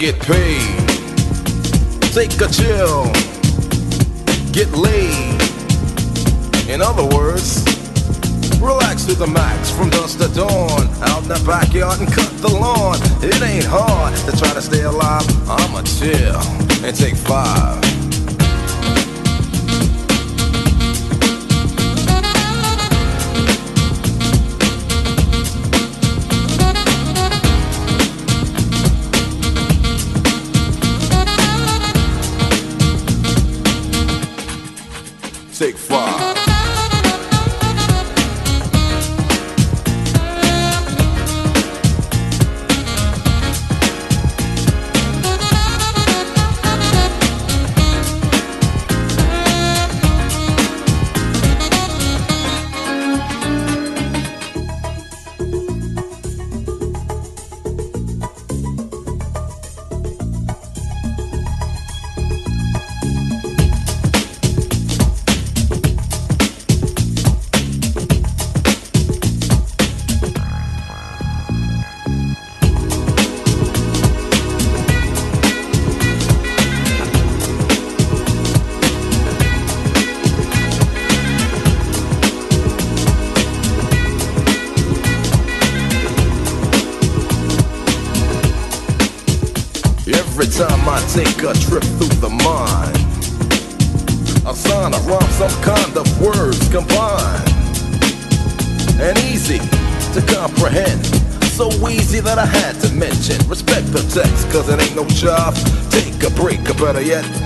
get paid. Take a chill. Get laid. In other words, relax to the max from dusk to dawn. Out in the backyard and cut the lawn. It ain't hard to try to stay alive. I'ma chill and take five. Take five. It ain't. Take a break, or better yet,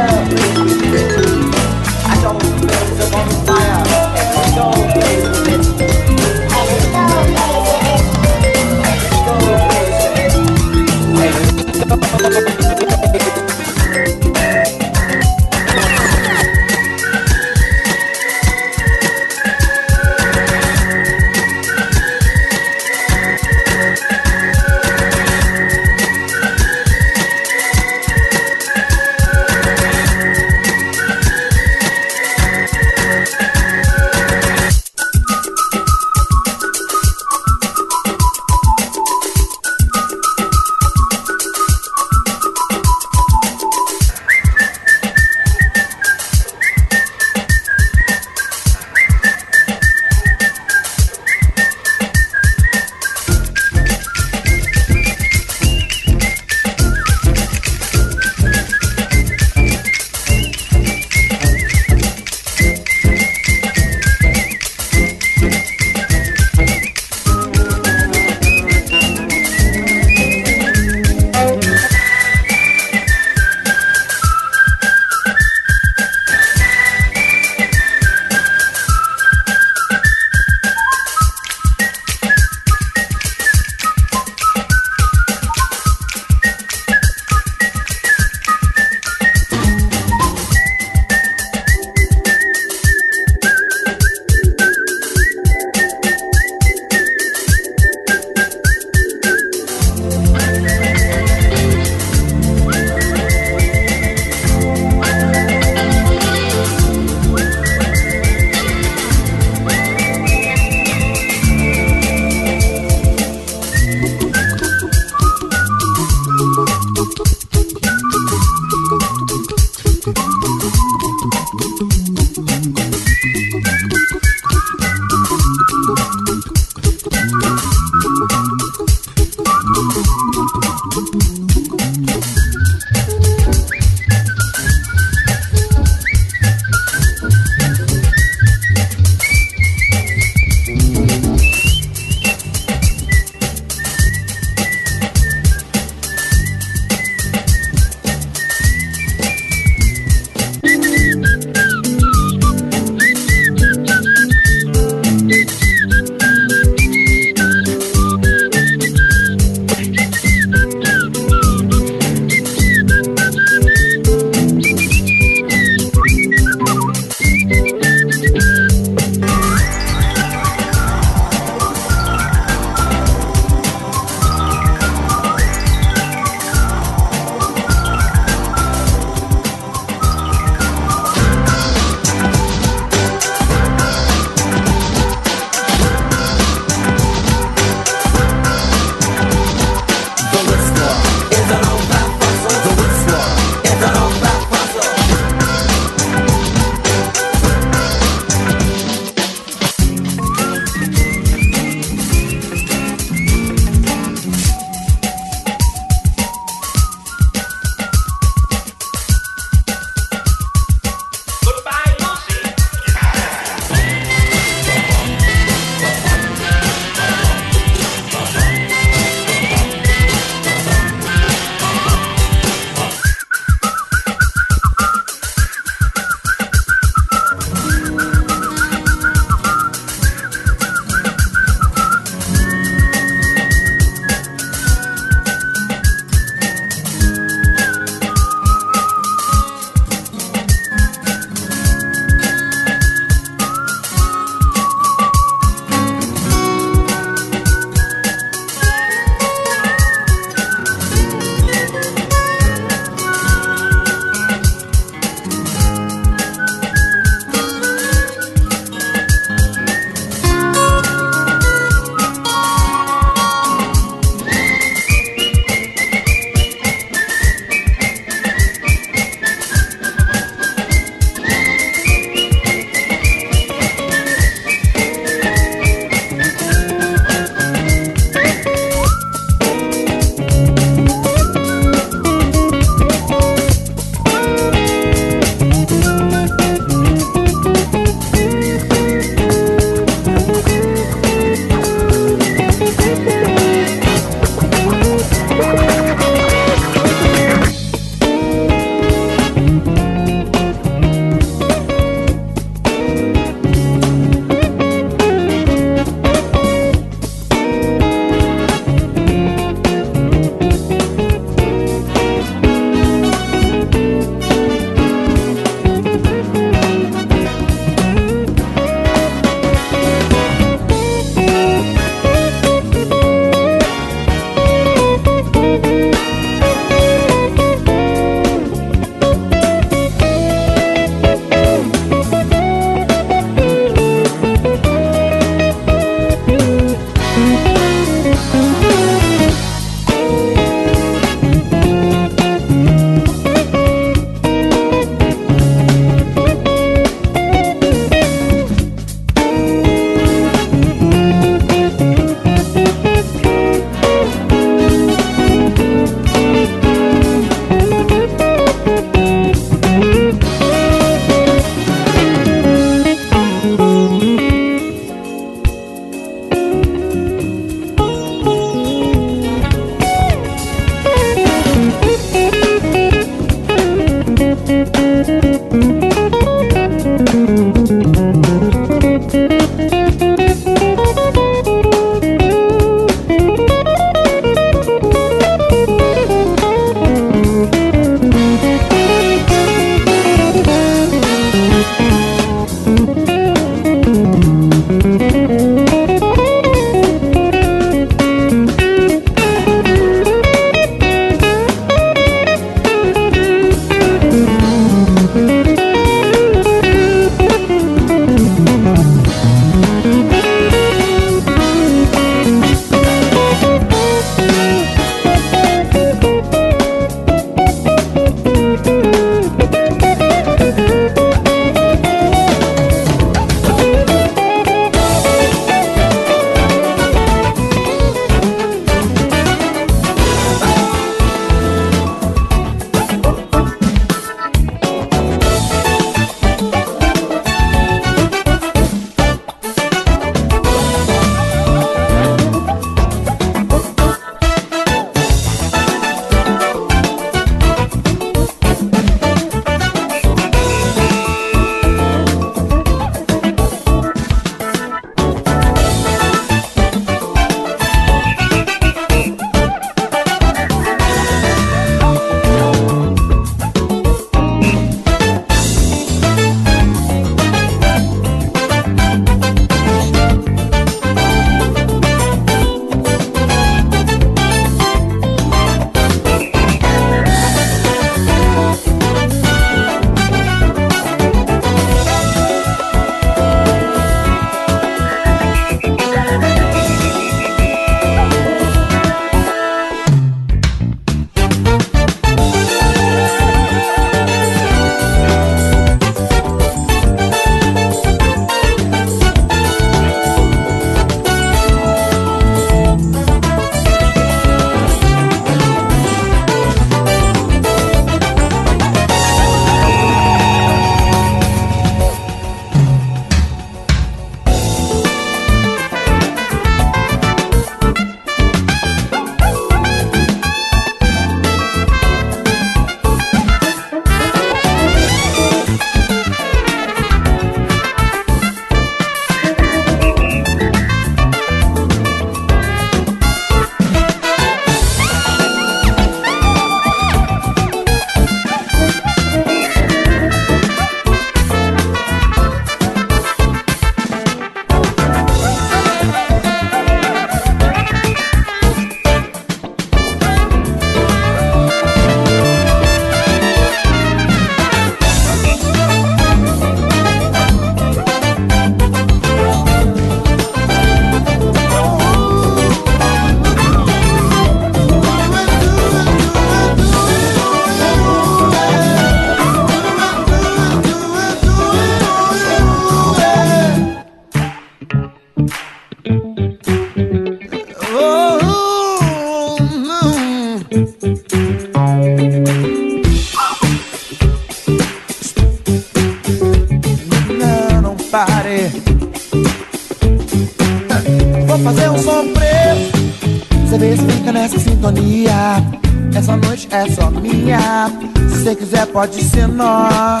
pode ser nossa.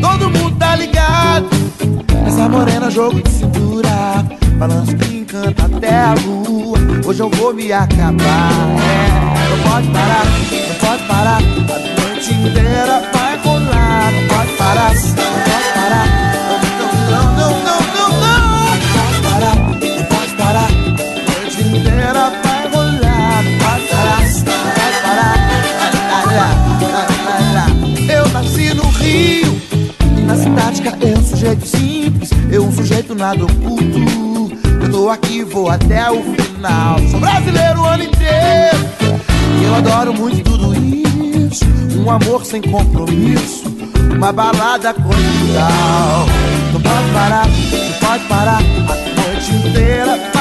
Todo mundo tá ligado. Essa morena, jogo de cintura. Balanço que encanta até a lua. Hoje eu vou me acabar. É, não pode parar, não pode parar. A noite inteira vai rolar. Não pode parar, não pode parar. Um sujeito simples. Eu um sujeito nada oculto. Eu tô aqui, vou até o final. Sou brasileiro o ano inteiro. E eu adoro muito tudo isso. Um amor sem compromisso. Uma balada cordial. Não pode parar, não pode parar. A noite inteira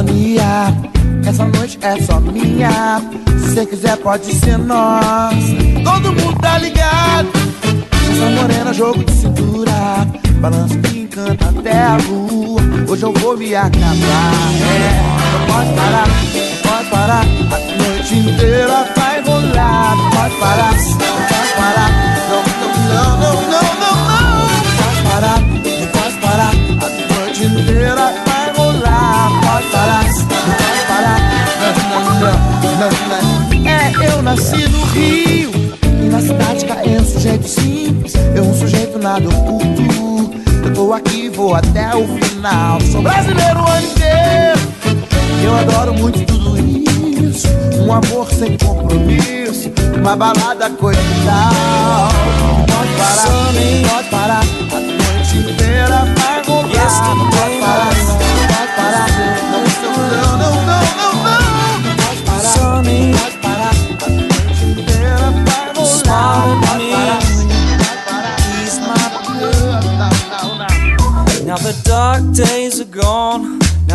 sintonia. Essa noite é só minha. Se cê quiser, pode ser nossa. Todo mundo tá ligado. Essa morena, jogo de cintura. Balanço que encanta até a lua. Hoje eu vou me acabar. É, não pode parar, não pode parar. A noite inteira vai rolar. Não pode parar, não pode parar. Não, não, não, não, não, não, não. Não pode parar, não pode parar. A noite inteira não, não. É, eu nasci no Rio. E na cidade é um sujeito simples. Eu um sujeito nada oculto. Eu tô aqui, vou até o final. Sou brasileiro o ano inteiro. Eu adoro muito tudo isso. Um amor sem compromisso. Uma balada coisa e tal. Não pode parar, pode parar. A noite inteira vai rolar. Pode parar.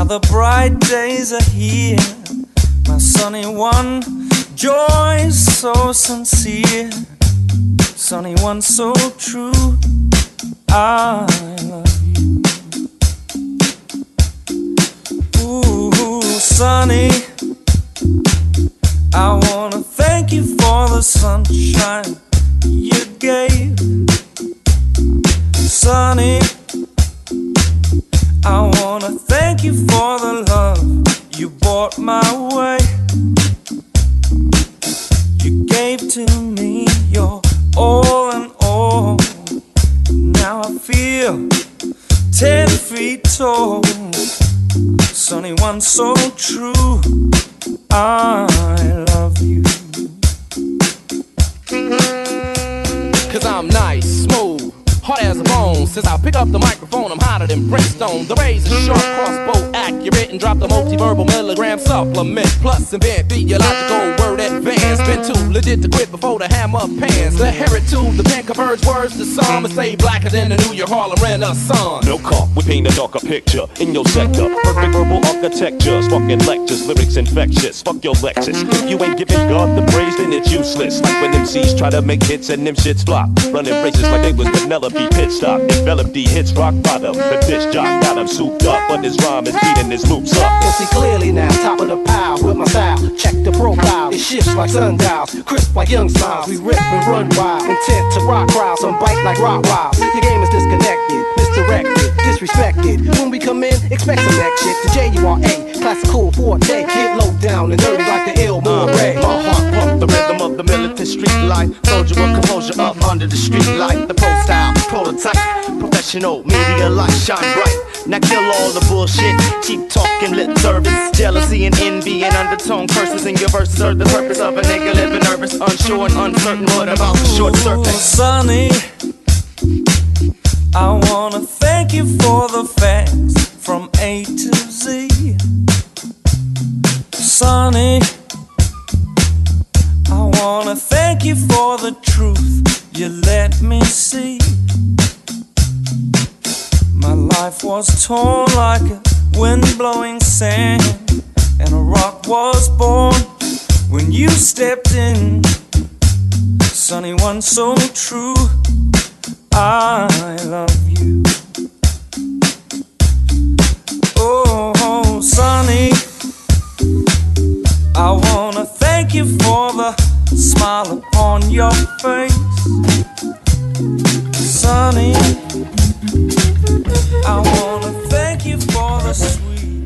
The bright days are here. My sunny one, joy so sincere, sunny one so true. I love you. Ooh, sunny. I wanna thank you for the sunshine you gave. Sunny. I wanna thank you for the love you brought my way. You gave to me your all in all. Now I feel ten feet tall. Sunny one so true. I love you. Cause I'm nice, smooth, hard as a bone. Since I pick up the microphone, I'm hotter than Brimstone. The razor sharp, crossbow accurate, and drop the multiverbal milligram supplement. Plus, invent theological word advance. Been too legit to quit before the hammer pans. The heritage, the pen converge words to some and stay blacker than the New York Harlem Renaissance. No cop, we paint a darker picture in your sector. Perfect verbal architecture, fucking lectures, lyrics infectious. Fuck your Lexus. If you ain't giving God the praise, then it's useless. Like when MCs try to make hits and them shits flop. Running races like they was Penelope stop. Envelop the hits rock bottom. The disc jock got him souped up, but his rhyme is beating his loops up. Can see clearly now, top of the pile with my style. Check the profile, it shifts like sundials, crisp like young smiles. We rip and run wild, intent to rock crowds, some bite like rock wild. Your game is disconnected, misdirected, disrespected. When we come in, expect some next shit. The J U R A, classical forte, get low down and dirty like the ill more ray. My heart pump the rhythm of the militant street life. Soldier of composure up under the street light. The pro style, prototype, professional, media light shine bright. Now kill all the bullshit. Keep talking lip service. Jealousy and envy and undertone curses in your verses are the purpose of a nigga living nervous, unsure and uncertain. What about the short circuit? Sonny, I wanna thank you for the facts from A to Z. Sonny, I wanna thank you for the truth you let me see. My life was torn like a wind blowing sand, and a rock was born when you stepped in. Sunny one so true, I love you. Oh, Sonny, I wanna thank you for the smile upon your face. Sonny, I wanna thank you for the sweet.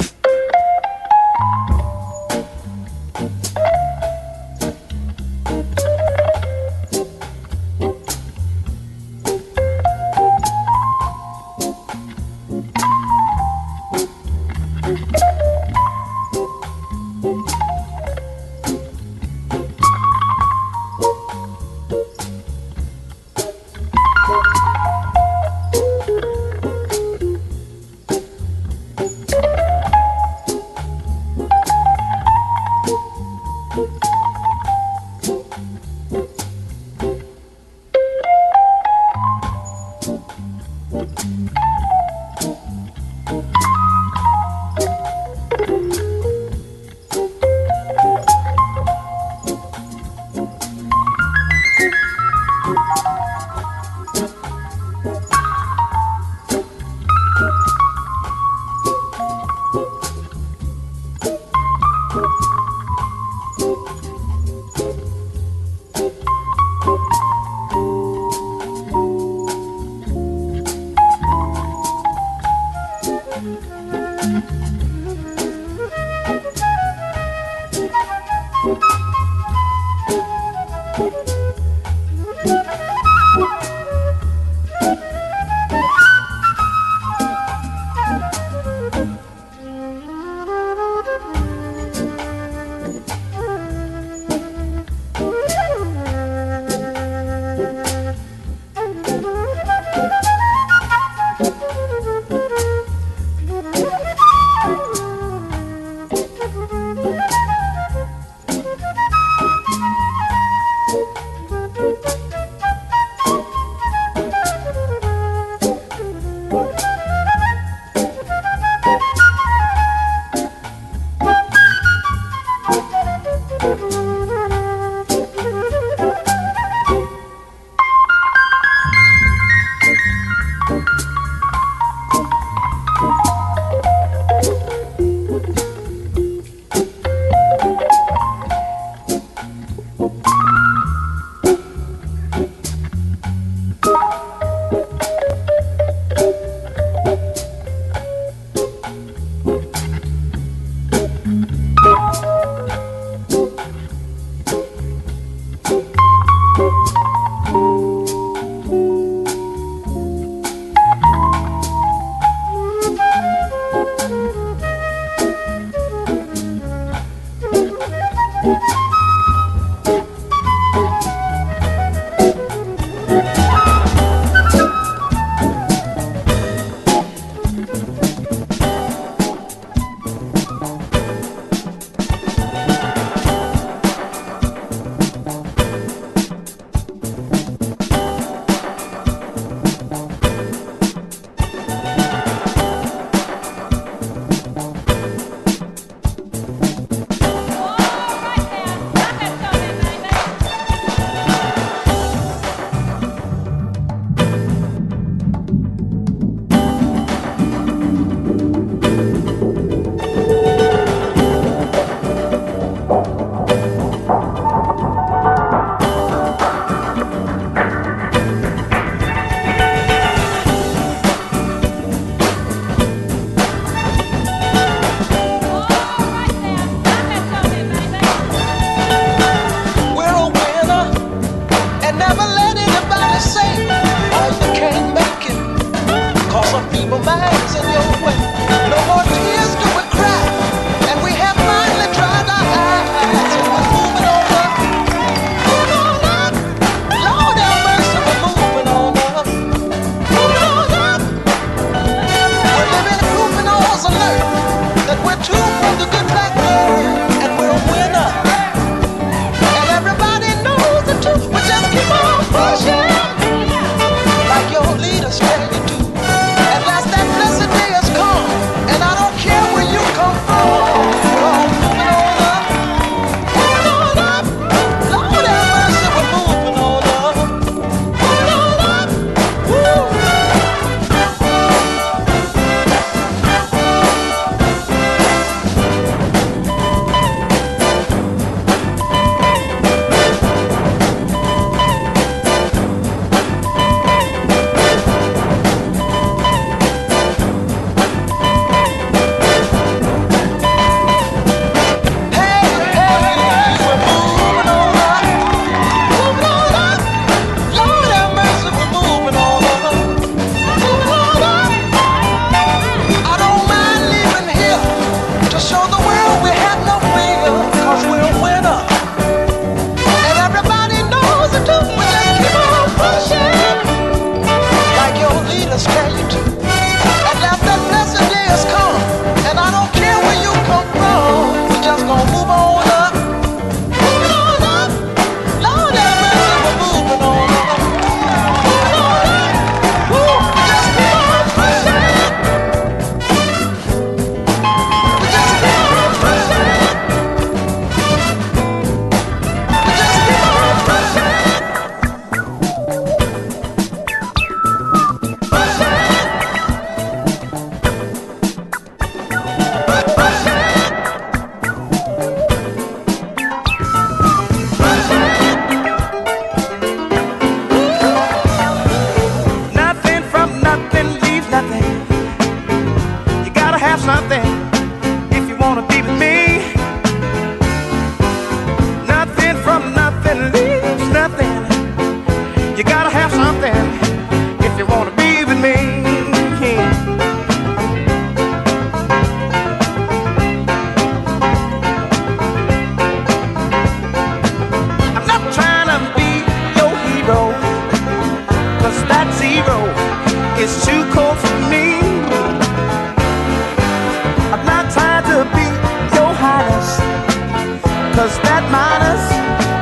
Cause that minus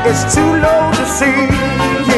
is too low to see.